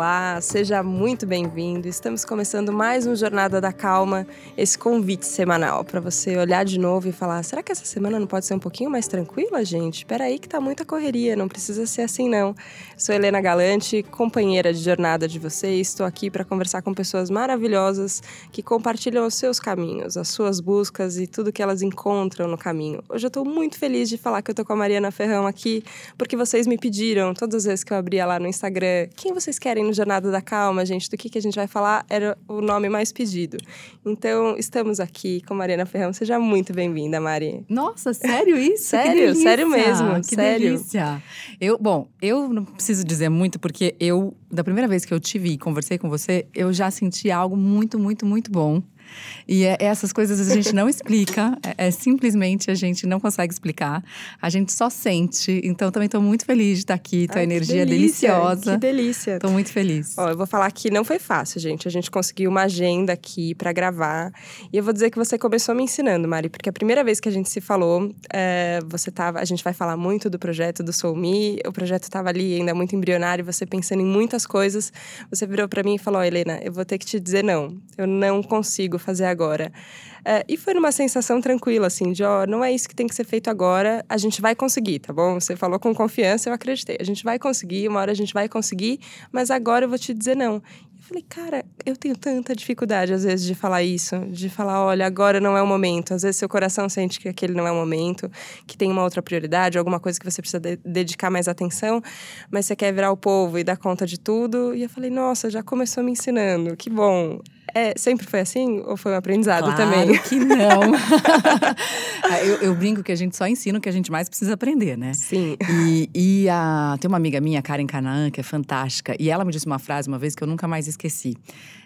Olá, seja muito bem-vindo. Estamos começando mais um Jornada da Calma, esse convite semanal para você olhar de novo e falar: será que essa semana não pode ser um pouquinho mais tranquila, gente? Espera aí que tá muita correria, não precisa ser assim não. Sou Helena Galante, companheira de jornada de vocês. Estou aqui para conversar com pessoas maravilhosas que compartilham os seus caminhos, as suas buscas e tudo que elas encontram no caminho. Hoje eu estou muito feliz de falar que eu tô com a Mariana Ferrão aqui, porque vocês me pediram todas as vezes que eu abria lá no Instagram, quem vocês querem no Jornada da Calma, gente? Do que, que a gente vai falar? Era o nome mais pedido. Então, estamos aqui com Mariana Ferrão. Seja muito bem-vinda, Mari. Nossa, sério isso? sério, sério mesmo. Que sério. delícia. Eu, bom, eu não preciso dizer muito, porque eu, da primeira vez que eu te vi e conversei com você, eu já senti algo muito, muito, muito bom. E é, essas coisas a gente não explica, é, é, simplesmente a gente não consegue explicar. A gente só sente. Então também estou muito feliz de estar aqui. Tua Ai, energia delícia, deliciosa. Que delícia. Estou muito feliz. Ó, eu vou falar que não foi fácil, gente. A gente conseguiu uma agenda aqui para gravar. E eu vou dizer que você começou me ensinando, Mari, porque a primeira vez que a gente se falou, é, você tava. A gente vai falar muito do projeto do Soul Me. O projeto estava ali ainda muito embrionário, você pensando em muitas coisas. Você virou para mim e falou: oh, Helena, eu vou ter que te dizer não. Eu não consigo fazer agora. É, e foi numa sensação tranquila, assim, de ó, não é isso que tem que ser feito agora, a gente vai conseguir, tá bom? Você falou com confiança, eu acreditei. A gente vai conseguir, uma hora a gente vai conseguir, mas agora eu vou te dizer não. Eu falei, cara, eu tenho tanta dificuldade às vezes de falar isso, de falar, olha, agora não é o momento. Às vezes seu coração sente que aquele não é o momento, que tem uma outra prioridade, alguma coisa que você precisa de dedicar mais atenção, mas você quer virar o povo e dar conta de tudo. E eu falei, nossa, já começou me ensinando, que bom. É, sempre foi assim ou foi um aprendizado claro também? que não. eu, eu, brinco que a gente só ensina o que a gente mais precisa aprender, né? Sim. E, e a, tem uma amiga minha, Karen Canaan, que é fantástica, e ela me disse uma frase uma vez que eu nunca mais esqueci.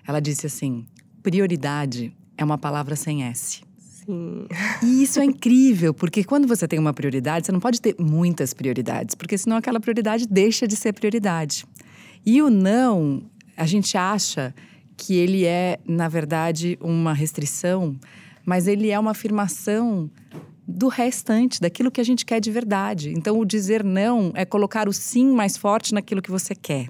Ela disse assim: prioridade é uma palavra sem S. Sim. E isso é incrível, porque quando você tem uma prioridade, você não pode ter muitas prioridades, porque senão aquela prioridade deixa de ser prioridade. E o não, a gente acha que ele é, na verdade, uma restrição, mas ele é uma afirmação do restante, daquilo que a gente quer de verdade. Então, o dizer não é colocar o sim mais forte naquilo que você quer.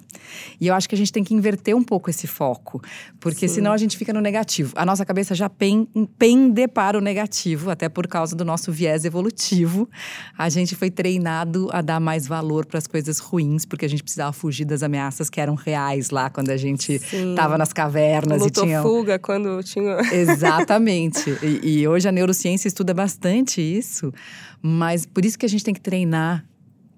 E eu acho que a gente tem que inverter um pouco esse foco, porque sim. senão a gente fica no negativo. A nossa cabeça já pende para o negativo, até por causa do nosso viés evolutivo. A gente foi treinado a dar mais valor para as coisas ruins, porque a gente precisava fugir das ameaças que eram reais lá quando a gente estava nas cavernas Lutou e tinha fuga quando tinha Exatamente. e, e hoje a neurociência estuda bastante isso, mas por isso que a gente tem que treinar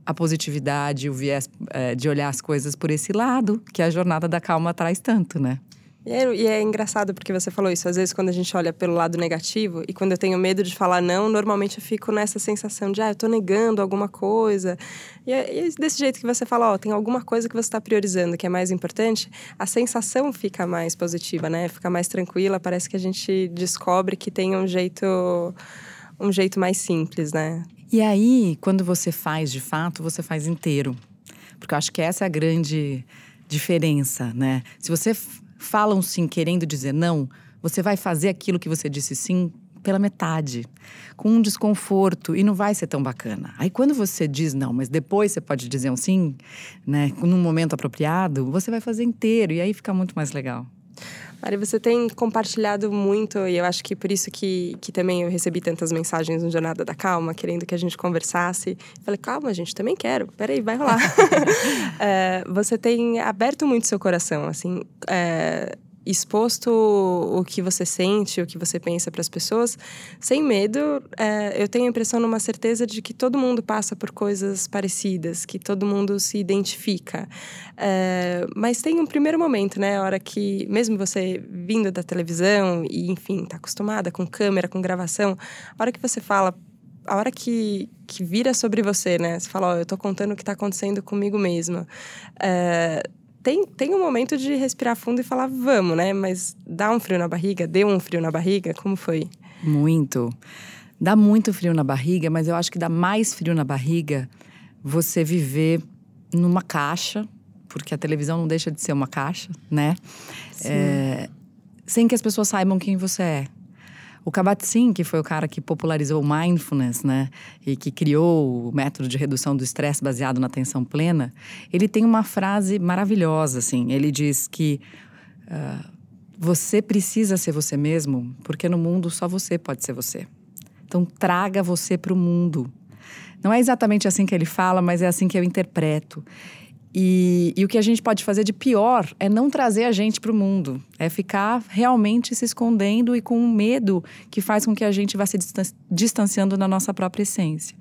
a positividade, o viés é, de olhar as coisas por esse lado, que a jornada da calma traz tanto, né? E é, e é, engraçado porque você falou isso. Às vezes, quando a gente olha pelo lado negativo e quando eu tenho medo de falar não, normalmente eu fico nessa sensação de, ah, eu tô negando alguma coisa. E, é, e desse jeito que você fala, ó, oh, tem alguma coisa que você está priorizando que é mais importante, a sensação fica mais positiva, né? Fica mais tranquila. Parece que a gente descobre que tem um jeito um jeito mais simples, né? E aí, quando você faz de fato, você faz inteiro. Porque eu acho que essa é a grande diferença, né? Se você fala um sim querendo dizer não, você vai fazer aquilo que você disse sim pela metade, com um desconforto e não vai ser tão bacana. Aí quando você diz não, mas depois você pode dizer um sim, né, num momento apropriado, você vai fazer inteiro e aí fica muito mais legal. Mari, você tem compartilhado muito, e eu acho que por isso que, que também eu recebi tantas mensagens no Jornada da Calma, querendo que a gente conversasse. Falei, calma, gente, também quero. Peraí, vai rolar. é, você tem aberto muito seu coração, assim. É, exposto o que você sente, o que você pensa para as pessoas, sem medo, é, eu tenho a impressão, numa certeza de que todo mundo passa por coisas parecidas, que todo mundo se identifica. É, mas tem um primeiro momento, né? A hora que, mesmo você vindo da televisão e, enfim, tá acostumada com câmera, com gravação, a hora que você fala a hora que, que vira sobre você, né? Você fala, ó, oh, eu tô contando o que tá acontecendo comigo mesma. É, tem, tem um momento de respirar fundo e falar, vamos, né? Mas dá um frio na barriga? Deu um frio na barriga? Como foi? Muito. Dá muito frio na barriga, mas eu acho que dá mais frio na barriga você viver numa caixa, porque a televisão não deixa de ser uma caixa, né? É, sem que as pessoas saibam quem você é. O Kabat-Zinn, que foi o cara que popularizou o mindfulness, né, e que criou o método de redução do estresse baseado na atenção plena, ele tem uma frase maravilhosa, assim. Ele diz que uh, você precisa ser você mesmo, porque no mundo só você pode ser você. Então traga você para o mundo. Não é exatamente assim que ele fala, mas é assim que eu interpreto. E, e, o que a gente pode fazer de pior é não trazer a gente para o mundo, é ficar realmente se escondendo e com um medo que faz com que a gente vá se distanciando da nossa própria essência.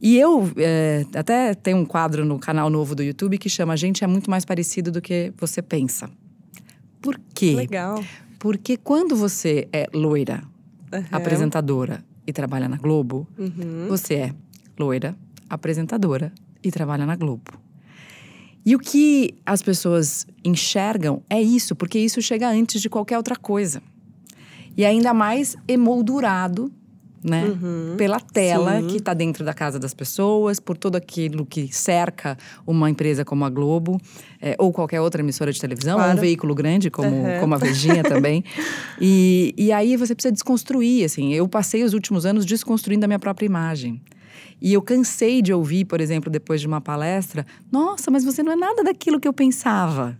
E eu é, até tenho um quadro no canal novo do YouTube que chama A gente é muito mais parecido do que você pensa. Por quê? Legal. Porque quando você é loira, uhum. apresentadora e trabalha na Globo, uhum. você é loira, apresentadora e trabalha na Globo. E o que as pessoas enxergam é isso, porque isso chega antes de qualquer outra coisa. E ainda mais emoldurado, né? Uhum, Pela tela sim. que está dentro da casa das pessoas, por tudo aquilo que cerca uma empresa como a Globo, é, ou qualquer outra emissora de televisão, claro. ou um veículo grande como, uhum. como a Virgínia também. E, e aí você precisa desconstruir, assim. Eu passei os últimos anos desconstruindo a minha própria imagem. E eu cansei de ouvir, por exemplo, depois de uma palestra: nossa, mas você não é nada daquilo que eu pensava.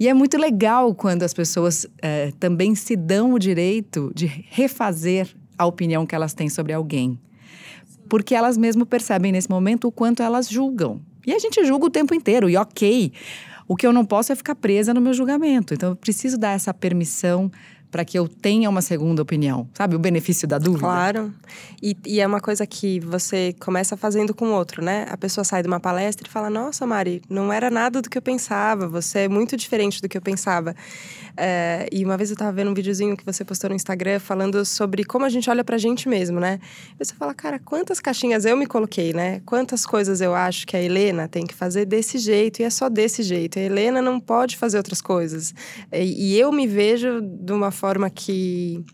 E é muito legal quando as pessoas é, também se dão o direito de refazer a opinião que elas têm sobre alguém. Porque elas mesmo percebem nesse momento o quanto elas julgam. E a gente julga o tempo inteiro, e ok. O que eu não posso é ficar presa no meu julgamento. Então, eu preciso dar essa permissão para que eu tenha uma segunda opinião, sabe? O benefício da dúvida. Claro. E, e, é uma coisa que você começa fazendo com o outro, né? A pessoa sai de uma palestra e fala: Nossa, Mari, não era nada do que eu pensava, você é muito diferente do que eu pensava. É, e uma vez eu estava vendo um videozinho que você postou no Instagram falando sobre como a gente olha pra gente mesmo, né? E você fala, cara, quantas caixinhas eu me coloquei, né? Quantas coisas eu acho que a Helena tem que fazer desse jeito e é só desse jeito. A Helena não pode fazer outras coisas. E, e eu me vejo de uma forma que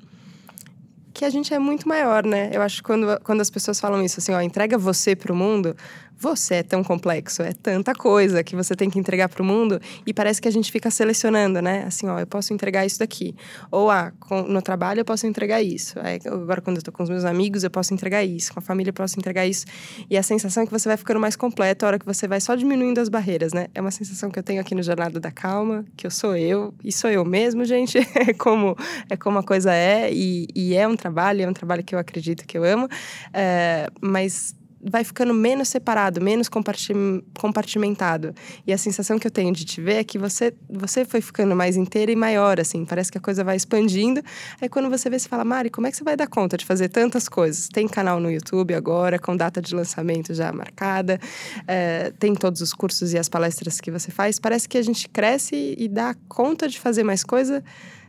que a gente é muito maior, né? Eu acho que quando, quando as pessoas falam isso, assim, ó, entrega você para o mundo, você é tão complexo, é tanta coisa que você tem que entregar para o mundo e parece que a gente fica selecionando, né? Assim, ó, eu posso entregar isso daqui. Ou, ah, com, no trabalho eu posso entregar isso. Aí, agora, quando eu estou com os meus amigos, eu posso entregar isso. Com a família, eu posso entregar isso. E a sensação é que você vai ficando mais completo a hora que você vai só diminuindo as barreiras, né? É uma sensação que eu tenho aqui no Jornada da Calma, que eu sou eu, e sou eu mesmo, gente. É como, é como a coisa é, e, e é um trabalho, é um trabalho que eu acredito que eu amo. É, mas vai ficando menos separado, menos compartimentado. E a sensação que eu tenho de te ver é que você, você foi ficando mais inteira e maior, assim. Parece que a coisa vai expandindo. Aí quando você vê, você fala, Mari, como é que você vai dar conta de fazer tantas coisas? Tem canal no YouTube agora, com data de lançamento já marcada. É, tem todos os cursos e as palestras que você faz. Parece que a gente cresce e dá conta de fazer mais coisa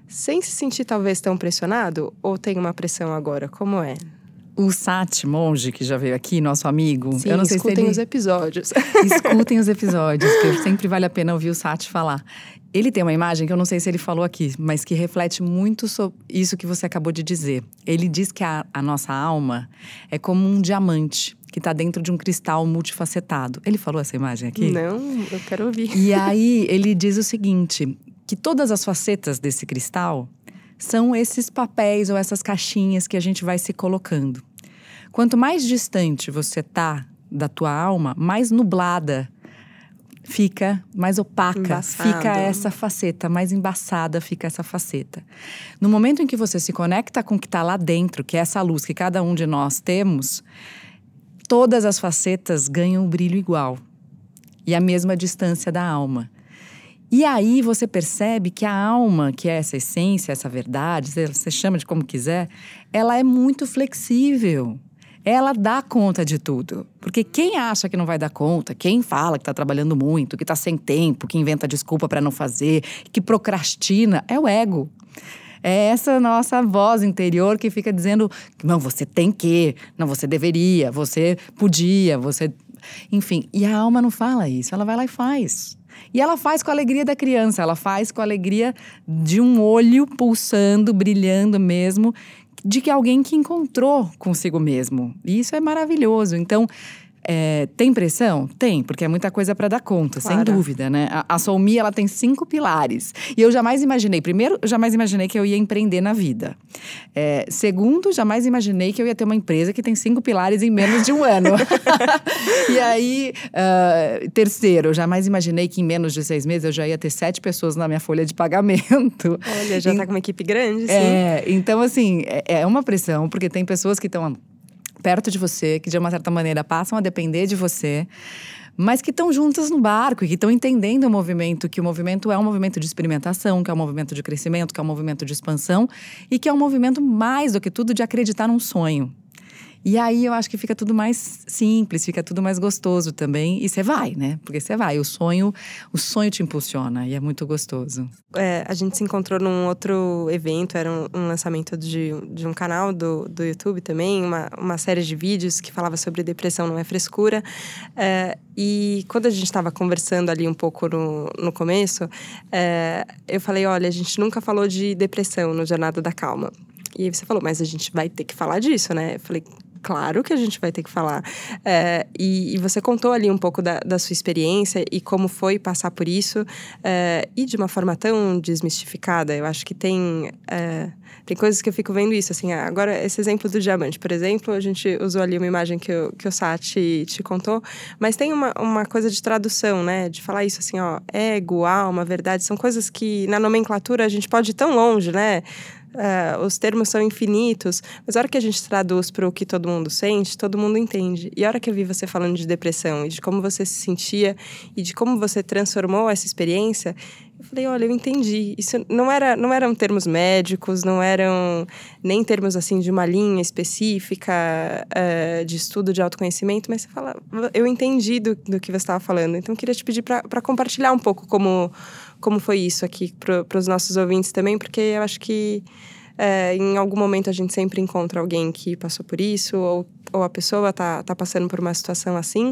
sem se sentir talvez tão pressionado? Ou tem uma pressão agora? Como é? O Sat Monge, que já veio aqui, nosso amigo. Sim, eu não sei escutem se ele... os episódios. Escutem os episódios, que sempre vale a pena ouvir o Sat falar. Ele tem uma imagem que eu não sei se ele falou aqui, mas que reflete muito sobre isso que você acabou de dizer. Ele diz que a, a nossa alma é como um diamante que está dentro de um cristal multifacetado. Ele falou essa imagem aqui? Não, eu quero ouvir. E aí ele diz o seguinte: que todas as facetas desse cristal são esses papéis ou essas caixinhas que a gente vai se colocando. Quanto mais distante você tá da tua alma, mais nublada fica, mais opaca fica essa faceta, mais embaçada fica essa faceta. No momento em que você se conecta com o que está lá dentro, que é essa luz que cada um de nós temos, todas as facetas ganham um brilho igual e a mesma distância da alma. E aí você percebe que a alma, que é essa essência, essa verdade, você chama de como quiser, ela é muito flexível. Ela dá conta de tudo. Porque quem acha que não vai dar conta, quem fala que está trabalhando muito, que está sem tempo, que inventa desculpa para não fazer, que procrastina, é o ego. É essa nossa voz interior que fica dizendo: não, você tem que, não, você deveria, você podia, você. Enfim, e a alma não fala isso, ela vai lá e faz. E ela faz com a alegria da criança, ela faz com a alegria de um olho pulsando, brilhando mesmo, de que alguém que encontrou consigo mesmo. E isso é maravilhoso. Então, É, tem pressão? Tem, porque é muita coisa para dar conta, claro. sem dúvida, né? A, a Solmi, ela tem cinco pilares. E eu jamais imaginei, primeiro, jamais imaginei que eu ia empreender na vida. É, segundo, jamais imaginei que eu ia ter uma empresa que tem cinco pilares em menos de um ano. e aí, uh, terceiro, jamais imaginei que em menos de seis meses eu já ia ter sete pessoas na minha folha de pagamento. Olha, já e, tá com uma equipe grande, sim. É, então assim, é, é uma pressão, porque tem pessoas que estão perto de você, que de uma certa maneira passam a depender de você, mas que estão juntas no barco e que estão entendendo o movimento, que o movimento é um movimento de experimentação, que é um movimento de crescimento, que é um movimento de expansão e que é um movimento mais do que tudo de acreditar num sonho. E aí eu acho que fica tudo mais simples, fica tudo mais gostoso também. E você vai, né? Porque você vai. O sonho, o sonho te impulsiona e é muito gostoso. É, a gente se encontrou num outro evento, era um, um lançamento de, de um canal do, do YouTube também, uma, uma série de vídeos que falava sobre depressão não é frescura. É, e quando a gente estava conversando ali um pouco no, no começo, é, eu falei: olha, a gente nunca falou de depressão no Jornada da Calma. E aí você falou, mas a gente vai ter que falar disso, né? Eu falei, claro que a gente vai ter que falar. É, e, e, você contou ali um pouco da, da, sua experiência e como foi passar por isso, é, e de uma forma tão desmistificada. Eu acho que tem. É, tem coisas que eu fico vendo isso, assim, agora esse exemplo do diamante, por exemplo, a gente usou ali uma imagem que, eu, que o Sati te contou, mas tem uma, uma coisa de tradução, né, de falar isso assim, ó, ego, alma, verdade, são coisas que na nomenclatura a gente pode ir tão longe, né, Uh, os termos são infinitos, mas a hora que a gente traduz para o que todo mundo sente, todo mundo entende. E a hora que eu vi você falando de depressão e de como você se sentia e de como você transformou essa experiência, eu falei, olha, eu entendi. Isso não era, não eram termos médicos, não eram nem termos assim de uma linha específica uh, de estudo de autoconhecimento, mas você fala, eu entendi do, do que você estava falando. Então, eu queria te pedir para compartilhar um pouco como como foi isso aqui para os nossos ouvintes também, porque eu acho que é, em algum momento a gente sempre encontra alguém que passou por isso, ou, ou a pessoa está tá passando por uma situação assim,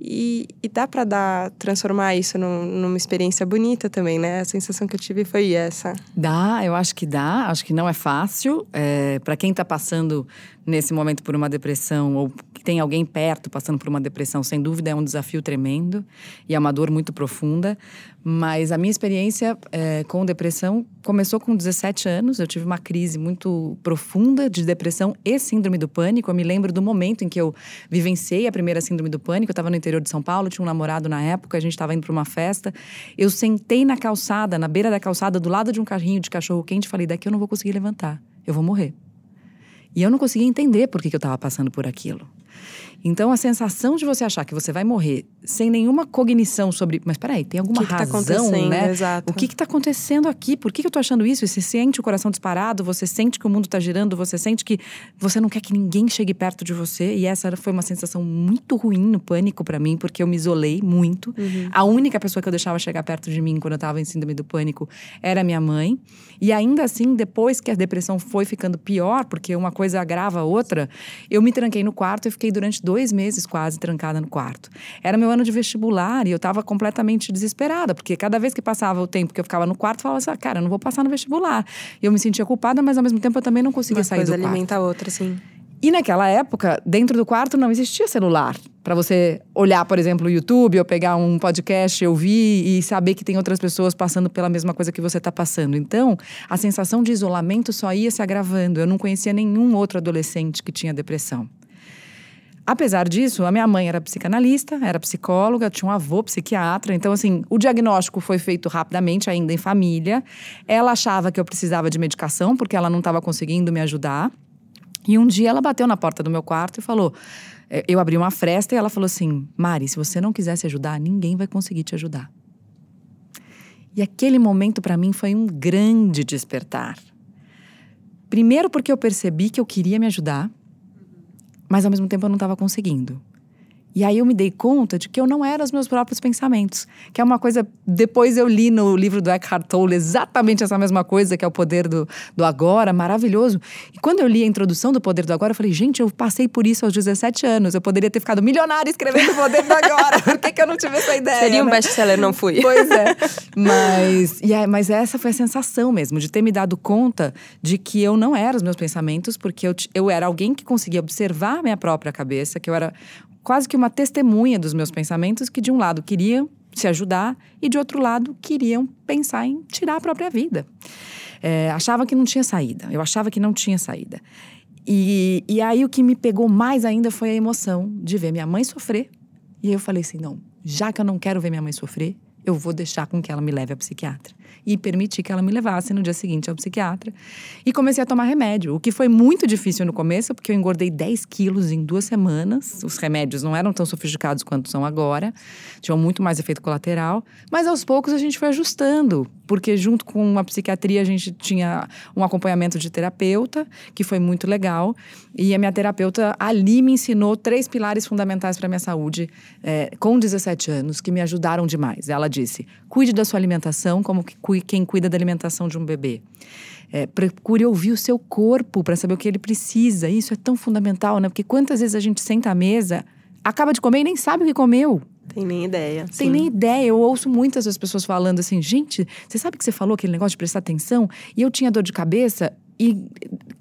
e, e dá para dar transformar isso num, numa experiência bonita também, né? A sensação que eu tive foi essa. Dá, eu acho que dá. Acho que não é fácil. É, para quem está passando nesse momento por uma depressão ou tem alguém perto passando por uma depressão, sem dúvida é um desafio tremendo e é uma dor muito profunda. Mas a minha experiência é, com depressão começou com 17 anos. Eu tive uma crise muito profunda de depressão e síndrome do pânico. Eu me lembro do momento em que eu vivenciei a primeira síndrome do pânico. Eu estava no interior de São Paulo, tinha um namorado na época, a gente estava indo para uma festa. Eu sentei na calçada, na beira da calçada, do lado de um carrinho de cachorro quente e falei: daqui eu não vou conseguir levantar, eu vou morrer. E eu não conseguia entender por que, que eu estava passando por aquilo. Então, a sensação de você achar que você vai morrer sem nenhuma cognição sobre. Mas peraí, tem alguma que que tá razão, tá né? Exato. O que está acontecendo aqui? Por que, que eu estou achando isso? E você sente o coração disparado, você sente que o mundo está girando, você sente que você não quer que ninguém chegue perto de você. E essa foi uma sensação muito ruim no pânico para mim, porque eu me isolei muito. Uhum. A única pessoa que eu deixava chegar perto de mim quando eu estava em síndrome do pânico era minha mãe. E ainda assim, depois que a depressão foi ficando pior, porque uma coisa agrava a outra, eu me tranquei no quarto e fiquei durante dois meses quase trancada no quarto. Era meu ano de vestibular e eu estava completamente desesperada, porque cada vez que passava o tempo que eu ficava no quarto, eu falava assim, ah, cara, eu não vou passar no vestibular. E eu me sentia culpada, mas ao mesmo tempo eu também não conseguia Uma sair do quarto. Uma alimenta a outra, sim. E naquela época, dentro do quarto não existia celular. Para você olhar, por exemplo, o YouTube ou pegar um podcast, ouvir e saber que tem outras pessoas passando pela mesma coisa que você está passando. Então, a sensação de isolamento só ia se agravando. Eu não conhecia nenhum outro adolescente que tinha depressão. Apesar disso, a minha mãe era psicanalista, era psicóloga, tinha um avô psiquiatra. Então, assim, o diagnóstico foi feito rapidamente, ainda em família. Ela achava que eu precisava de medicação, porque ela não estava conseguindo me ajudar. E um dia ela bateu na porta do meu quarto e falou. Eh, eu abri uma fresta e ela falou assim: Mari, se você não quiser se ajudar, ninguém vai conseguir te ajudar. E aquele momento para mim foi um grande despertar. Primeiro, porque eu percebi que eu queria me ajudar mas ao mesmo tempo eu não estava conseguindo. E aí eu me dei conta de que eu não era os meus próprios pensamentos. Que é uma coisa. Depois eu li no livro do Eckhart Tolle exatamente essa mesma coisa, que é o poder do, do agora, maravilhoso. E quando eu li a introdução do poder do agora, eu falei, gente, eu passei por isso aos 17 anos. Eu poderia ter ficado milionária escrevendo o poder do agora. por que, que eu não tive essa ideia? Seria um né? best-seller, não fui. Pois é. Mas, e aí, mas essa foi a sensação mesmo, de ter me dado conta de que eu não era os meus pensamentos, porque eu, eu era alguém que conseguia observar a minha própria cabeça, que eu era quase que uma testemunha dos meus pensamentos que de um lado queriam se ajudar e de outro lado queriam pensar em tirar a própria vida. É, achava que não tinha saída. Eu achava que não tinha saída. E, e aí o que me pegou mais ainda foi a emoção de ver minha mãe sofrer. E eu falei assim: não, já que eu não quero ver minha mãe sofrer, eu vou deixar com que ela me leve ao psiquiatra. E permiti que ela me levasse no dia seguinte ao psiquiatra. E comecei a tomar remédio, o que foi muito difícil no começo, porque eu engordei 10 quilos em duas semanas. Os remédios não eram tão sofisticados quanto são agora, tinham muito mais efeito colateral. Mas aos poucos a gente foi ajustando, porque junto com a psiquiatria a gente tinha um acompanhamento de terapeuta, que foi muito legal. E a minha terapeuta ali me ensinou três pilares fundamentais para minha saúde, é, com 17 anos, que me ajudaram demais. Ela disse: cuide da sua alimentação como quem cuida da alimentação de um bebê. É, procure ouvir o seu corpo para saber o que ele precisa. Isso é tão fundamental, né? Porque quantas vezes a gente senta à mesa, acaba de comer e nem sabe o que comeu. Tem nem ideia. Tem nem ideia. Eu ouço muitas das pessoas falando assim, gente, você sabe que você falou aquele negócio de prestar atenção? E eu tinha dor de cabeça e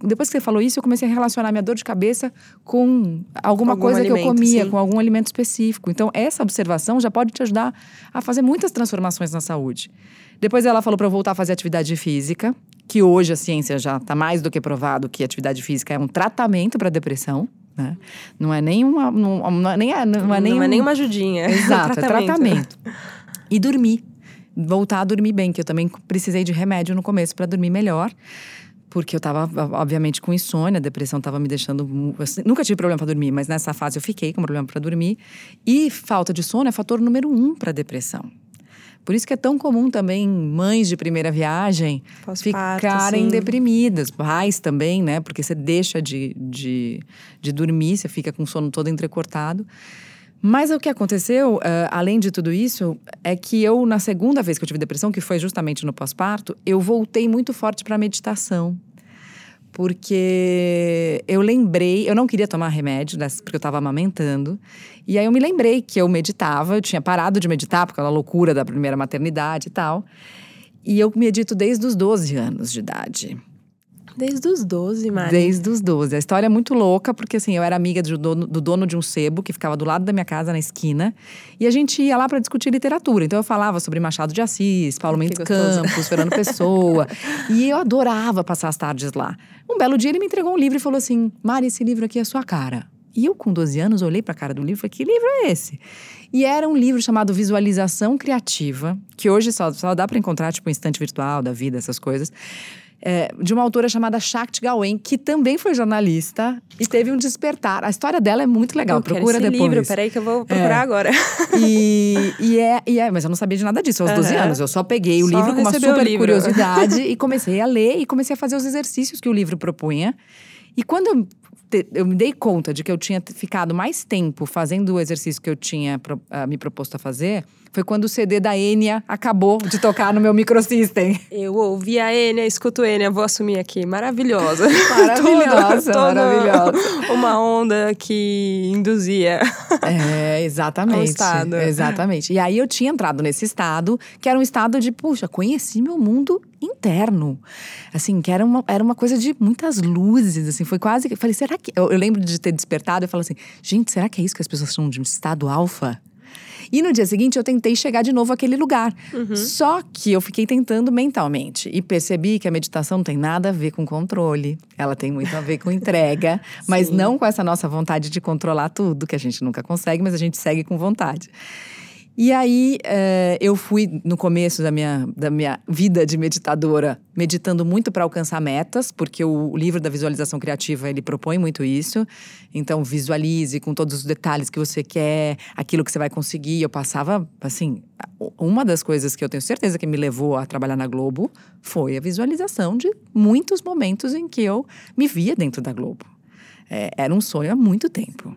depois que você falou isso, eu comecei a relacionar minha dor de cabeça com alguma algum coisa alimento, que eu comia, sim. com algum alimento específico. Então, essa observação já pode te ajudar a fazer muitas transformações na saúde. Depois ela falou para eu voltar a fazer atividade física, que hoje a ciência já está mais do que provado que atividade física é um tratamento para depressão. Né? Não é nem uma. Não, é, nem, não é, nem, não é nem uma ajudinha. Exato, é tratamento. é tratamento. E dormir. Voltar a dormir bem, que eu também precisei de remédio no começo para dormir melhor porque eu estava, obviamente, com insônia, a depressão estava me deixando. Nunca tive problema para dormir, mas nessa fase eu fiquei com problema para dormir. E falta de sono é fator número um para depressão. Por isso que é tão comum também mães de primeira viagem ficarem sim. deprimidas, pais também, né? Porque você deixa de, de, de dormir, você fica com o sono todo entrecortado. Mas o que aconteceu, uh, além de tudo isso, é que eu, na segunda vez que eu tive depressão, que foi justamente no pós-parto, eu voltei muito forte para a meditação. Porque eu lembrei, eu não queria tomar remédio, porque eu estava amamentando. E aí eu me lembrei que eu meditava, eu tinha parado de meditar, por causa da loucura da primeira maternidade e tal. E eu medito desde os 12 anos de idade. Desde os 12, Mari. Desde os 12. A história é muito louca, porque assim, eu era amiga do dono, do dono de um sebo que ficava do lado da minha casa, na esquina. E a gente ia lá para discutir literatura. Então eu falava sobre Machado de Assis, Paulo Mendes Campos, Fernando Pessoa. e eu adorava passar as tardes lá. Um belo dia ele me entregou um livro e falou assim: Mari, esse livro aqui é a sua cara. E eu, com 12 anos, olhei para a cara do livro e falei: que livro é esse? E era um livro chamado Visualização Criativa, que hoje só, só dá para encontrar, tipo, um instante virtual da vida, essas coisas é, de uma autora chamada Shakti Gawain, que também foi jornalista e teve um despertar. A história dela é muito legal, eu procura esse depois. livro, peraí que eu vou procurar é. agora. E, e, é, e é, mas eu não sabia de nada disso aos uhum. 12 anos. Eu só peguei o só livro com uma super curiosidade e comecei a ler e comecei a fazer os exercícios que o livro propunha. E quando eu eu me dei conta de que eu tinha ficado mais tempo fazendo o exercício que eu tinha uh, me proposto a fazer, foi quando o CD da Enya acabou de tocar no meu microsystem. Eu ouvi a Enya, escuto Enya, vou assumir aqui. Maravilhosa. Maravilhosa, maravilhosa. Uma onda que induzia. É, exatamente. estado. Exatamente. E aí eu tinha entrado nesse estado, que era um estado de, puxa, conheci meu mundo interno. Assim, que era uma, era uma coisa de muitas luzes, assim, foi quase que. Falei, será que. Eu, eu lembro de ter despertado e falei assim, gente, será que é isso que as pessoas chamam de estado alfa? E no dia seguinte eu tentei chegar de novo àquele lugar. Uhum. Só que eu fiquei tentando mentalmente e percebi que a meditação não tem nada a ver com controle. Ela tem muito a ver com entrega, mas não com essa nossa vontade de controlar tudo, que a gente nunca consegue, mas a gente segue com vontade. E aí, é, eu fui no começo da minha, da minha vida de meditadora, meditando muito para alcançar metas, porque o, o, livro da visualização criativa ele propõe muito isso. Então, visualize com todos os detalhes que você quer, aquilo que você vai conseguir. Eu passava, assim, uma das coisas que eu tenho certeza que me levou a trabalhar na Globo foi a visualização de muitos momentos em que eu me via dentro da Globo. É, era um sonho há muito tempo.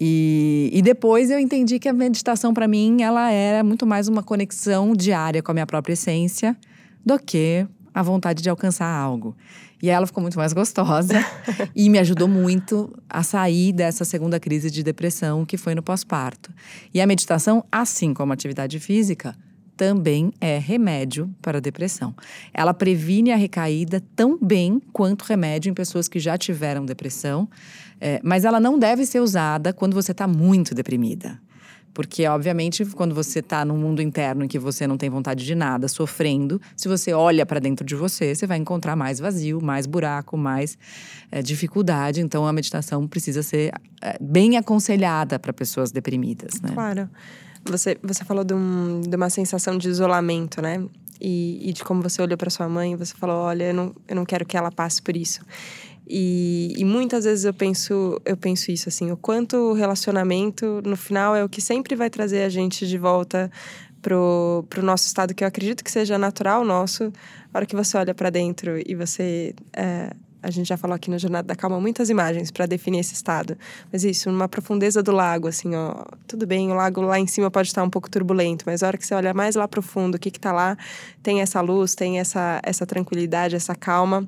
E, e depois eu entendi que a meditação para mim ela era muito mais uma conexão diária com a minha própria essência do que a vontade de alcançar algo. E ela ficou muito mais gostosa e me ajudou muito a sair dessa segunda crise de depressão que foi no pós-parto. E a meditação, assim como a atividade física, também é remédio para depressão. Ela previne a recaída tão bem quanto remédio em pessoas que já tiveram depressão, é, mas ela não deve ser usada quando você está muito deprimida. Porque, obviamente, quando você está num mundo interno em que você não tem vontade de nada, sofrendo, se você olha para dentro de você, você vai encontrar mais vazio, mais buraco, mais é, dificuldade. Então, a meditação precisa ser é, bem aconselhada para pessoas deprimidas, né? Claro. Você, você falou de, um, de uma sensação de isolamento, né? E, e de como você olhou para sua mãe, você falou: olha, eu não, eu não quero que ela passe por isso. E, e, muitas vezes eu penso, eu penso isso, assim, o quanto o relacionamento, no final, é o que sempre vai trazer a gente de volta pro, pro nosso estado, que eu acredito que seja natural nosso. A hora que você olha para dentro e você. É, a gente já falou aqui no Jornada da Calma muitas imagens para definir esse estado. Mas isso, numa profundeza do lago, assim, ó. Tudo bem, o lago lá em cima pode estar um pouco turbulento, mas a hora que você olha mais lá profundo, o que que tá lá, tem essa luz, tem essa, essa tranquilidade, essa calma.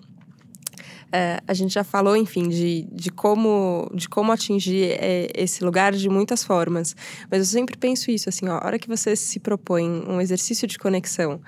É, a gente já falou, enfim, de, de, como, de como atingir é, esse lugar de muitas formas. Mas eu sempre penso isso, assim, ó, a hora que você se propõe um exercício de conexão,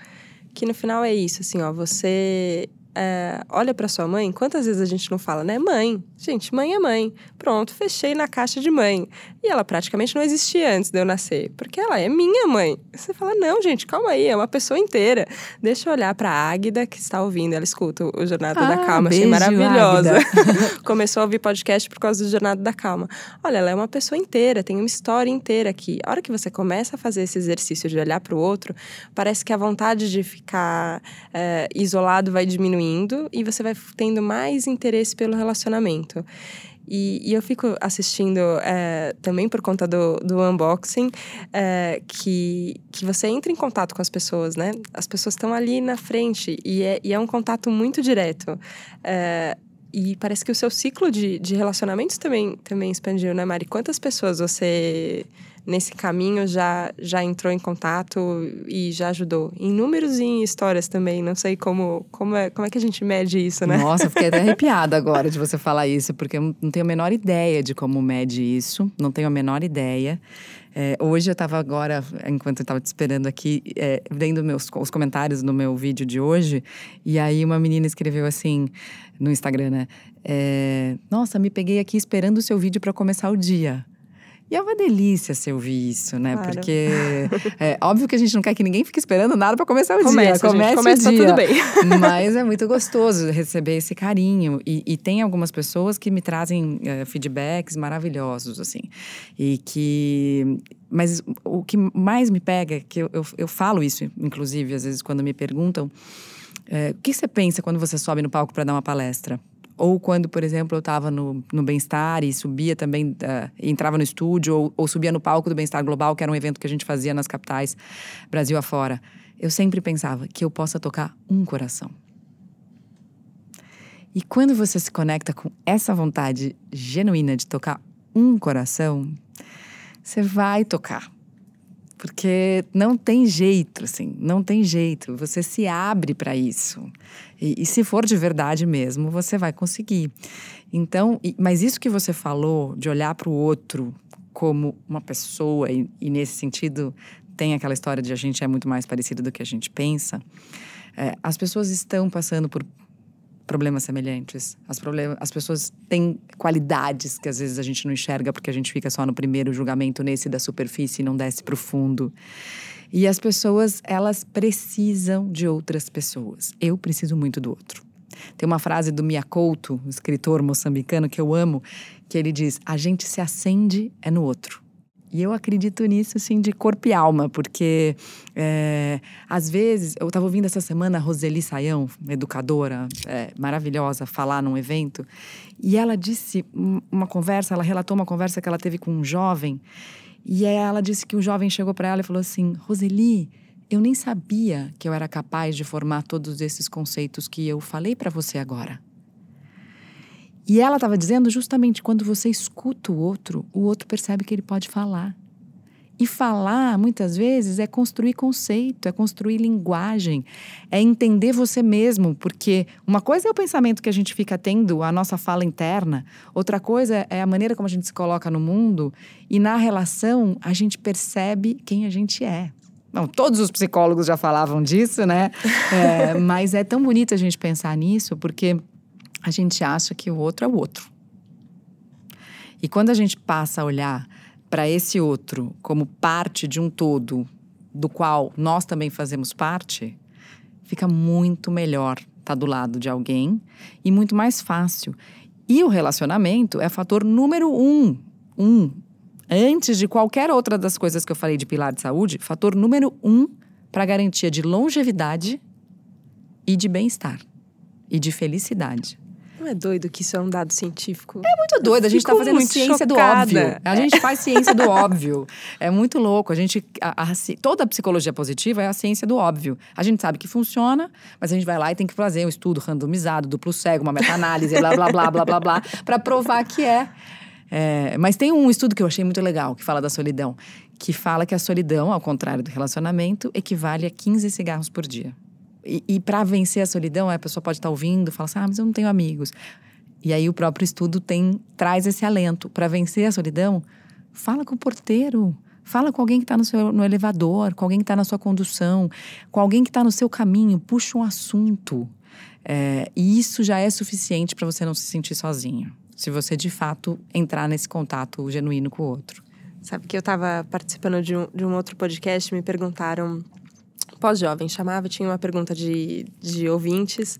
que no final é isso, assim, ó, você é, olha para sua mãe, quantas vezes a gente não fala, né? Mãe. Gente, mãe é mãe. Pronto, fechei na caixa de mãe. E ela praticamente não existia antes de eu nascer, porque ela é minha mãe. Você fala, não, gente, calma aí, é uma pessoa inteira. Deixa eu olhar para a Águida, que está ouvindo, ela escuta o Jornada ah, da Calma, beijo, achei maravilhosa. Começou a ouvir podcast por causa do Jornada da Calma. Olha, ela é uma pessoa inteira, tem uma história inteira aqui. A hora que você começa a fazer esse exercício de olhar para o outro, parece que a vontade de ficar é, isolado vai diminuindo e você vai tendo mais interesse pelo relacionamento. E, e, eu fico assistindo é, também por conta do, do unboxing é, que, que você entra em contato com as pessoas, né? As pessoas estão ali na frente e é, e é um contato muito direto. É, e parece que o seu ciclo de, de relacionamentos também, também expandiu, né, Mari? Quantas pessoas você nesse caminho já, já entrou em contato e já ajudou. Em números e em histórias também. Não sei como, como, é, como é que a gente mede isso, né? Nossa, fiquei até arrepiada agora de você falar isso, porque eu não tenho a menor ideia de como mede isso. Não tenho a menor ideia. É, hoje eu estava agora, enquanto eu estava te esperando aqui, é, vendo meus, os comentários no meu vídeo de hoje, e aí uma menina escreveu assim no Instagram, né? É, Nossa, me peguei aqui esperando o seu vídeo para começar o dia. E é uma delícia se ouvir isso, né? Claro. Porque é óbvio que a gente não quer que ninguém fique esperando nada para começar o começa, dia. Começa, começa o dia. tudo bem. Mas é muito gostoso receber esse carinho. E, e tem algumas pessoas que me trazem é, feedbacks maravilhosos, assim. E que mas o que mais me pega, que eu, eu, eu, falo isso, inclusive, às vezes, quando me perguntam, é, o que você pensa quando você sobe no palco para dar uma palestra? Ou quando, por exemplo, eu estava no, no Bem-Estar e subia também, uh, entrava no estúdio, ou, ou subia no palco do Bem-Estar Global, que era um evento que a gente fazia nas capitais, Brasil afora. Eu sempre pensava que eu possa tocar um coração. E quando você se conecta com essa vontade genuína de tocar um coração, você vai tocar. Porque não tem jeito, assim, não tem jeito. Você se abre para isso. E, e, se for de verdade mesmo, você vai conseguir. Então, e, mas isso que você falou, de olhar para o outro como uma pessoa, e, e, nesse sentido tem aquela história de a gente é muito mais parecido do que a gente pensa. É, as pessoas estão passando por problemas semelhantes. As, problem as pessoas têm qualidades que às vezes a gente não enxerga porque a gente fica só no primeiro julgamento, nesse da superfície e não desce para o fundo. E as pessoas, elas precisam de outras pessoas. Eu preciso muito do outro. Tem uma frase do Miyakoto, escritor moçambicano que eu amo, que ele diz: "A gente se acende é no outro". E eu acredito nisso, assim, de corpo e alma, porque é, às vezes, eu estava ouvindo essa semana a Roseli Saião, educadora é, maravilhosa, falar num evento, e ela disse uma conversa, ela relatou uma conversa que ela teve com um jovem, e ela disse que o jovem chegou para ela e falou assim: Roseli, eu nem sabia que eu era capaz de formar todos esses conceitos que eu falei para você agora. E ela estava dizendo justamente quando você escuta o outro, o outro percebe que ele pode falar. E falar, muitas vezes, é construir conceito, é construir linguagem, é entender você mesmo, porque uma coisa é o pensamento que a gente fica tendo, a nossa fala interna, outra coisa é a maneira como a gente se coloca no mundo, e na relação a gente percebe quem a gente é. Não, todos os psicólogos já falavam disso, né? É, mas é tão bonito a gente pensar nisso, porque a gente acha que o outro é o outro. E quando a gente passa a olhar para esse outro como parte de um todo, do qual nós também fazemos parte, fica muito melhor estar tá do lado de alguém e muito mais fácil. E o relacionamento é fator número um, um antes de qualquer outra das coisas que eu falei de pilar de saúde, fator número um para garantia de longevidade e de bem-estar e de felicidade. Não é doido que isso é um dado científico? É muito doido. A gente está fazendo ciência chocada. do óbvio. A gente faz ciência do óbvio. É muito louco. A gente, a, a, toda a psicologia positiva é a ciência do óbvio. A gente sabe que funciona, mas a gente vai lá e tem que fazer um estudo randomizado, duplo cego, uma meta-análise, blá, blá, blá, blá, blá, blá, para provar que é. É, mas tem um estudo que eu achei muito legal, que fala da solidão, que fala que a solidão, ao contrário do relacionamento, equivale a 15 cigarros por dia. E, e para vencer a solidão, a pessoa pode estar tá ouvindo, fala assim: ah, mas eu não tenho amigos. E aí o próprio estudo tem traz esse alento. Para vencer a solidão, fala com o porteiro, Fala com alguém que está no, seu, no elevador, com alguém que está na sua condução, com alguém que está no seu caminho, puxa um assunto. É, e isso já é suficiente para você não se sentir sozinho se você de fato entrar nesse contato genuíno com o outro. Sabe que eu estava participando de um, de um outro podcast, me perguntaram pós-jovem chamava, tinha uma pergunta de, de ouvintes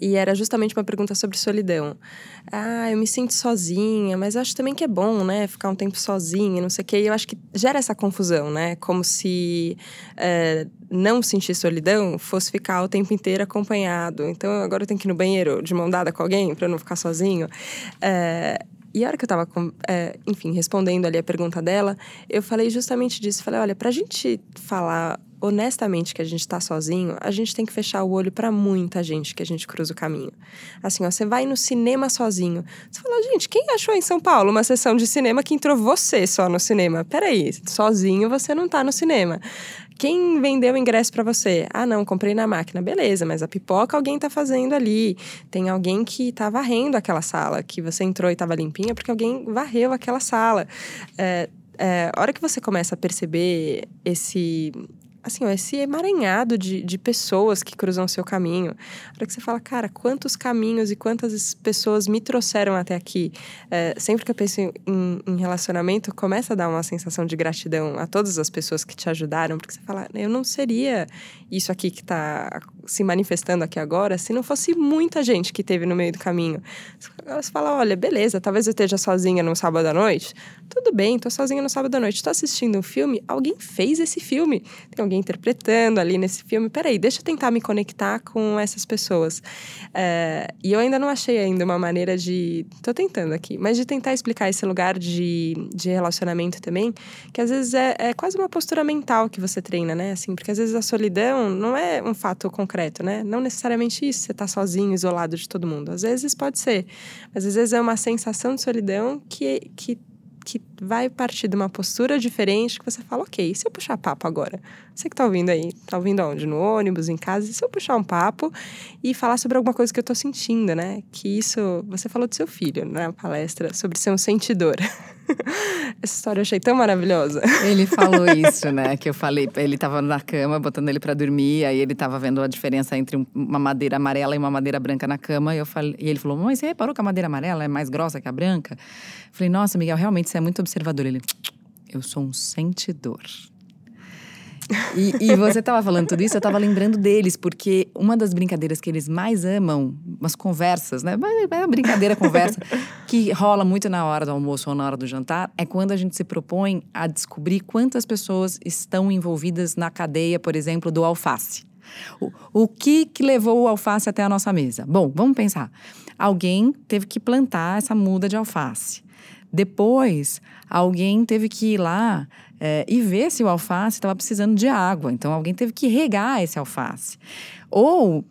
e era justamente uma pergunta sobre solidão. Ah, eu me sinto sozinha, mas acho também que é bom, né? Ficar um tempo sozinha, não sei o quê. E eu acho que gera essa confusão, né? Como se é, não sentir solidão fosse ficar o tempo inteiro acompanhado. Então agora eu tenho que ir no banheiro de mão dada com alguém para não ficar sozinho. É, e a hora que eu estava, é, enfim, respondendo ali a pergunta dela, eu falei justamente disso. Falei, olha, para a gente falar honestamente que a gente está sozinho, a gente tem que fechar o olho para muita gente que a gente cruza o caminho. Assim, ó, você vai no cinema sozinho. Você fala, gente, quem achou em São Paulo uma sessão de cinema que entrou você só no cinema? Peraí, sozinho você não tá no cinema. Quem vendeu o ingresso para você? Ah, não, comprei na máquina. Beleza, mas a pipoca alguém tá fazendo ali. Tem alguém que tá varrendo aquela sala, que você entrou e tava limpinha porque alguém varreu aquela sala. É, é, a hora que você começa a perceber esse assim, ó, esse emaranhado de, de pessoas que cruzam o seu caminho. A hora que você fala, cara, quantos caminhos e quantas pessoas me trouxeram até aqui. É, sempre que eu penso em, em, relacionamento, começa a dar uma sensação de gratidão a todas as pessoas que te ajudaram, porque você fala, eu não seria isso aqui que está se manifestando aqui agora se não fosse muita gente que teve no meio do caminho. Você fala, olha, beleza, talvez eu esteja sozinha no sábado à noite. Tudo bem, tô sozinha no sábado à noite. Estou assistindo um filme, alguém fez esse filme. Tem alguém interpretando ali nesse filme. Peraí, deixa eu tentar me conectar com essas pessoas. É, e eu ainda não achei ainda uma maneira de. Tô tentando aqui, mas de tentar explicar esse lugar de, de relacionamento também, que às vezes é, é quase uma postura mental que você treina, né? Assim, porque às vezes a solidão não é um fato concreto, né? Não necessariamente isso, você tá sozinho, isolado de todo mundo. Às vezes pode ser, mas às vezes é uma sensação de solidão que, que que vai partir de uma postura diferente que você fala, ok, se eu puxar papo agora? Você que tá ouvindo aí, tá ouvindo onde? No ônibus, em casa? E se eu puxar um papo e falar sobre alguma coisa que eu tô sentindo, né? Que isso, você falou do seu filho na né? palestra sobre ser um sentidor. Essa história eu achei tão maravilhosa. Ele falou isso, né? Que eu falei, ele tava na cama, botando ele para dormir, aí ele tava vendo a diferença entre uma madeira amarela e uma madeira branca na cama, e, eu falei, e ele falou, mas você reparou que a madeira amarela é mais grossa que a branca? Eu falei, nossa, Miguel, realmente você é muito observador. Ele, eu sou um sentidor. E, e, você estava falando tudo isso, eu estava lembrando deles, porque uma das brincadeiras que eles mais amam, umas conversas, né? É uma brincadeira, conversa, que rola muito na hora do almoço ou na hora do jantar, é quando a gente se propõe a descobrir quantas pessoas estão envolvidas na cadeia, por exemplo, do alface. O, o que, que levou o alface até a nossa mesa? Bom, vamos pensar. Alguém teve que plantar essa muda de alface. Depois, alguém teve que ir lá é, e ver se o alface estava precisando de água. Então, alguém teve que regar esse alface. Ou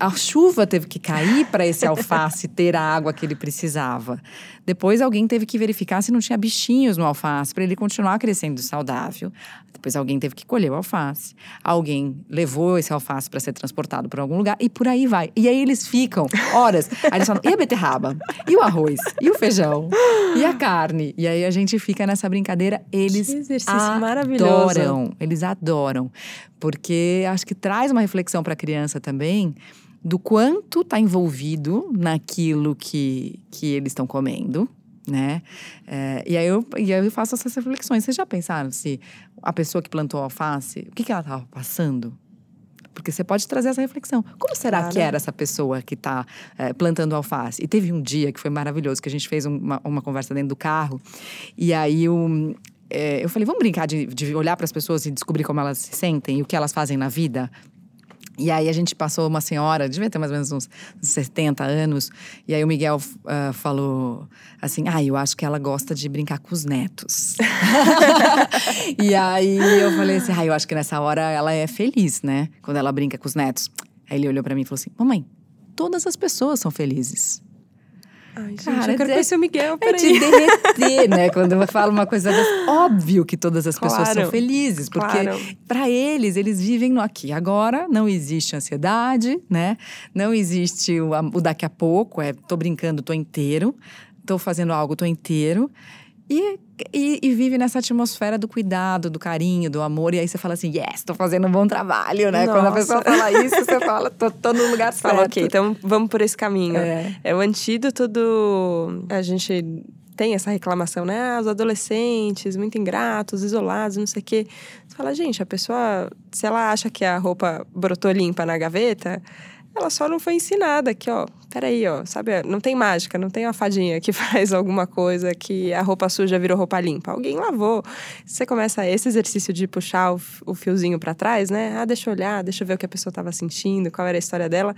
a chuva teve que cair para esse alface ter a água que ele precisava. Depois alguém teve que verificar se não tinha bichinhos no alface para ele continuar crescendo saudável. Depois alguém teve que colher o alface. Alguém levou esse alface para ser transportado para algum lugar e por aí vai. E aí eles ficam horas. Aí eles falam: e a beterraba? E o arroz? E o feijão? E a carne? E aí a gente fica nessa brincadeira. Eles Que exercício adoram. maravilhoso. Eles adoram. Porque acho que traz uma reflexão para a criança também do quanto está envolvido naquilo que, que eles estão comendo. Né? É, e, aí eu, e aí eu faço essas reflexões. Vocês já pensaram se a pessoa que plantou alface, o que, que ela estava passando? Porque você pode trazer essa reflexão. Como será Claro. que era essa pessoa que está plantando alface? E teve um dia que foi maravilhoso, que a gente fez uma, uma conversa dentro do carro. E aí o, é, eu falei, vamos brincar de, de olhar para as pessoas e descobrir como elas se sentem e o que elas fazem na vida? E aí a gente passou uma senhora, devia ter mais ou menos uns 70 anos, e aí o Miguel ah, falou assim: Ah, eu acho que ela gosta de brincar com os netos. e aí eu falei assim: Ah, eu acho que nessa hora ela é feliz, né? Quando ela brinca com os netos. Aí ele olhou para mim e falou assim: Mamãe, todas as pessoas são felizes. Ai, gente, Cara, eu quero é- conhecer o Miguel, É peraí. de derreter, né? Quando eu falo uma coisa dessa. Óbvio que todas as pessoas Claro. são felizes, porque Claro. para eles, eles vivem no aqui e agora, não existe ansiedade, né? Não existe o, o daqui a pouco, é tô brincando, tô inteiro, tô fazendo algo, tô inteiro. E, e, e vive nessa atmosfera do cuidado, do carinho, do amor. E aí você fala assim, yes, tô fazendo um bom trabalho, né? Quando a Nossa. pessoa fala isso, você fala, tô, tô no lugar certo. Fala, ok, então vamos por esse caminho. É. É o antídoto do. A gente tem essa reclamação, né? Ah, os adolescentes, muito ingratos, isolados, não sei o quê. Você fala, gente, a pessoa, se ela acha que a roupa brotou limpa na gaveta, ela só não foi ensinada que, ó, peraí, ó, sabe? Não tem mágica, não tem uma fadinha que faz alguma coisa que a roupa suja virou roupa limpa. Alguém lavou. Você começa esse exercício de puxar o, fiozinho pra trás, né? Ah, deixa eu olhar, deixa eu ver o que a pessoa tava sentindo, qual era a história dela.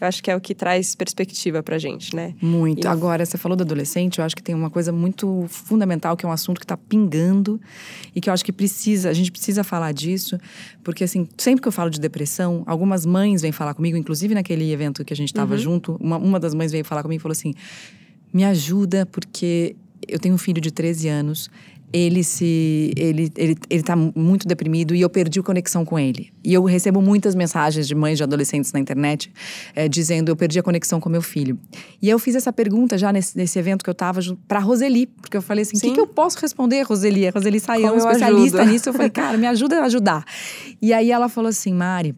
Eu acho que é o que traz perspectiva pra gente, né? Muito. E- Agora, você falou do adolescente, eu acho que tem uma coisa muito fundamental, que é um assunto que está pingando e que eu acho que precisa, a gente precisa falar disso, porque assim, sempre que eu falo de depressão, algumas mães vêm falar comigo, inclusive naquele evento que a gente estava junto, uma, uma das mães veio falar comigo e falou assim: me ajuda, porque eu tenho um filho de 13 anos. Ele se. Ele, ele, ele tá muito deprimido e eu perdi conexão com ele. E eu recebo muitas mensagens de mães de adolescentes na internet eh, dizendo eu perdi a conexão com meu filho. E eu fiz essa pergunta já nesse, nesse evento que eu tava ju- pra Roseli, porque eu falei assim: o que, que eu posso responder, Roseli? A Roseli Saião, Como eu especialista ajudo? nisso. Eu falei, cara, me ajuda a ajudar. E aí ela falou assim, Mari.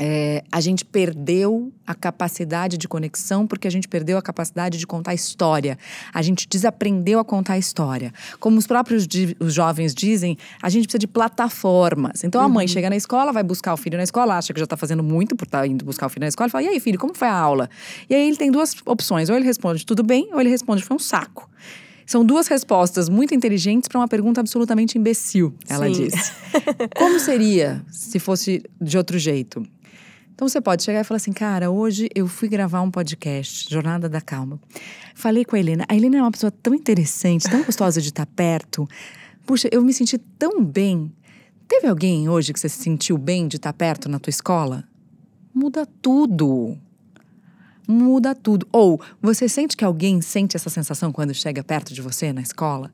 É, a gente perdeu a capacidade de conexão porque a gente perdeu a capacidade de contar história. A gente desaprendeu a contar história. Como os próprios di- os jovens dizem, a gente precisa de plataformas. Então a mãe chega na escola, vai buscar o filho na escola, acha que já está fazendo muito por estar indo buscar o filho na escola, e fala: "E aí, filho, como foi a aula?" E aí ele tem duas opções, ou ele responde tudo bem, ou ele responde foi um saco. São duas respostas muito inteligentes para uma pergunta absolutamente imbecil, ela Sim. disse. Como seria se fosse de outro jeito? Então você pode chegar e falar assim, cara, hoje eu fui gravar um podcast, Jornada da Calma. Falei com a Helena. A Helena é uma pessoa tão interessante, tão gostosa de estar perto. Puxa, eu me senti tão bem. Teve alguém hoje que você se sentiu bem de estar perto na tua escola? Muda tudo. Muda tudo. Ou você sente que alguém sente essa sensação quando chega perto de você na escola?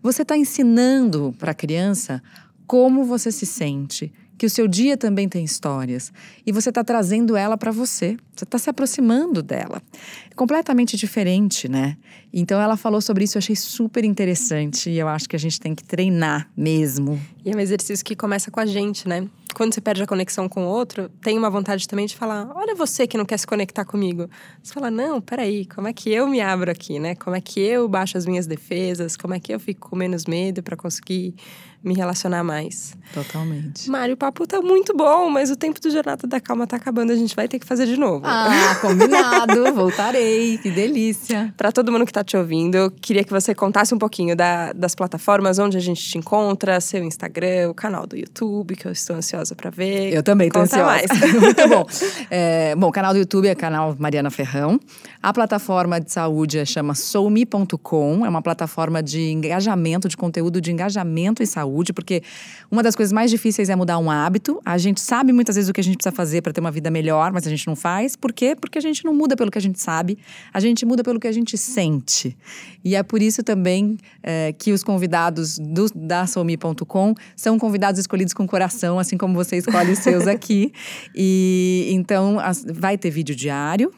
Você está ensinando para a criança como você se sente, que o seu dia também tem histórias e você está trazendo ela para você. Você está se aproximando dela. É completamente diferente, né? Então ela falou sobre isso, eu achei super interessante e eu acho que a gente tem que treinar mesmo. E é um exercício que começa com a gente, né? Quando você perde a conexão com o outro, tem uma vontade também de falar: olha você que não quer se conectar comigo. Você fala: não, peraí, como é que eu me abro aqui, né? Como é que eu baixo as minhas defesas? Como é que eu fico com menos medo para conseguir me relacionar mais? Totalmente. Mário, o papo tá muito bom, mas o tempo do Jornada da Calma tá acabando, a gente vai ter que fazer de novo. Ah, combinado, voltarei, que delícia. Para todo mundo que tá te ouvindo, eu queria que você contasse um pouquinho da- das plataformas onde a gente te encontra, seu Instagram, o canal do YouTube, que eu estou ansiosa ansiosa para ver. Eu também tô Conta ansiosa. mais. Muito bom. É, bom, o canal do YouTube é canal Mariana Ferrão. A plataforma de saúde é, chama soumi.com. É uma plataforma de engajamento, de conteúdo de engajamento em saúde, porque uma das coisas mais difíceis é mudar um hábito. A gente sabe muitas vezes o que a gente precisa fazer para ter uma vida melhor, mas a gente não faz. Por quê? Porque a gente não muda pelo que a gente sabe, a gente muda pelo que a gente sente. E é por isso também é, que os convidados do, da soumi.com são convidados escolhidos com coração, assim como você escolhe os seus aqui. E então as, vai ter vídeo diário.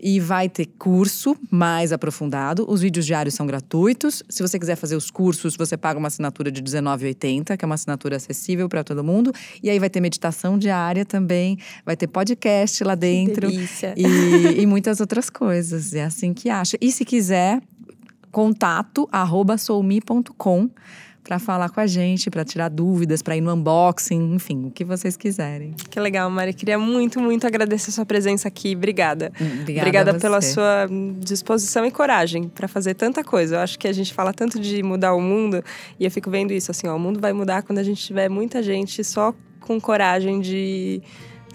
E vai ter curso mais aprofundado. Os vídeos diários são gratuitos. Se você quiser fazer os cursos, você paga uma assinatura de R$19,80, que é uma assinatura acessível para todo mundo. E aí vai ter meditação diária também, vai ter podcast lá dentro. E, e muitas outras coisas. É assim que acha. E se quiser, contato arroba soumi.com para falar com a gente, para tirar dúvidas, para ir no unboxing, enfim, o que vocês quiserem. Que legal, Mari. Queria muito, muito agradecer a sua presença aqui. Obrigada. Obrigada, Obrigada a pela sua disposição e coragem para fazer tanta coisa. Eu acho que a gente fala tanto de mudar o mundo e eu fico vendo isso assim, ó, o mundo vai mudar quando a gente tiver muita gente só com coragem de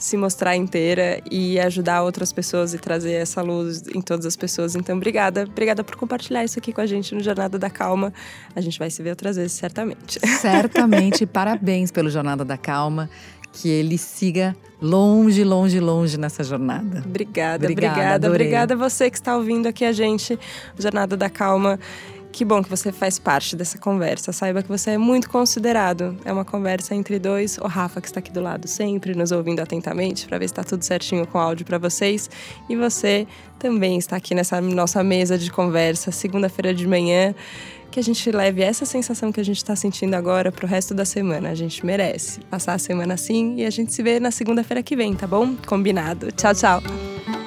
se mostrar inteira e ajudar outras pessoas e trazer essa luz em todas as pessoas. Então, obrigada. Obrigada por compartilhar isso aqui com a gente no Jornada da Calma. A gente vai se ver outras vezes, certamente. Certamente, parabéns pelo Jornada da Calma. Que ele siga longe, longe, longe nessa jornada. Obrigada, Obrigada, obrigada, adorei. obrigada a você que está ouvindo aqui a gente, Jornada da Calma. Que bom que você faz parte dessa conversa. Saiba que você é muito considerado. É uma conversa entre dois. O Rafa, que está aqui do lado sempre, nos ouvindo atentamente, para ver se está tudo certinho com o áudio para vocês. E você também está aqui nessa nossa mesa de conversa, segunda-feira de manhã. Que a gente leve essa sensação que a gente está sentindo agora pro resto da semana. A gente merece passar a semana assim e a gente se vê na segunda-feira que vem, tá bom? Combinado. Tchau, tchau.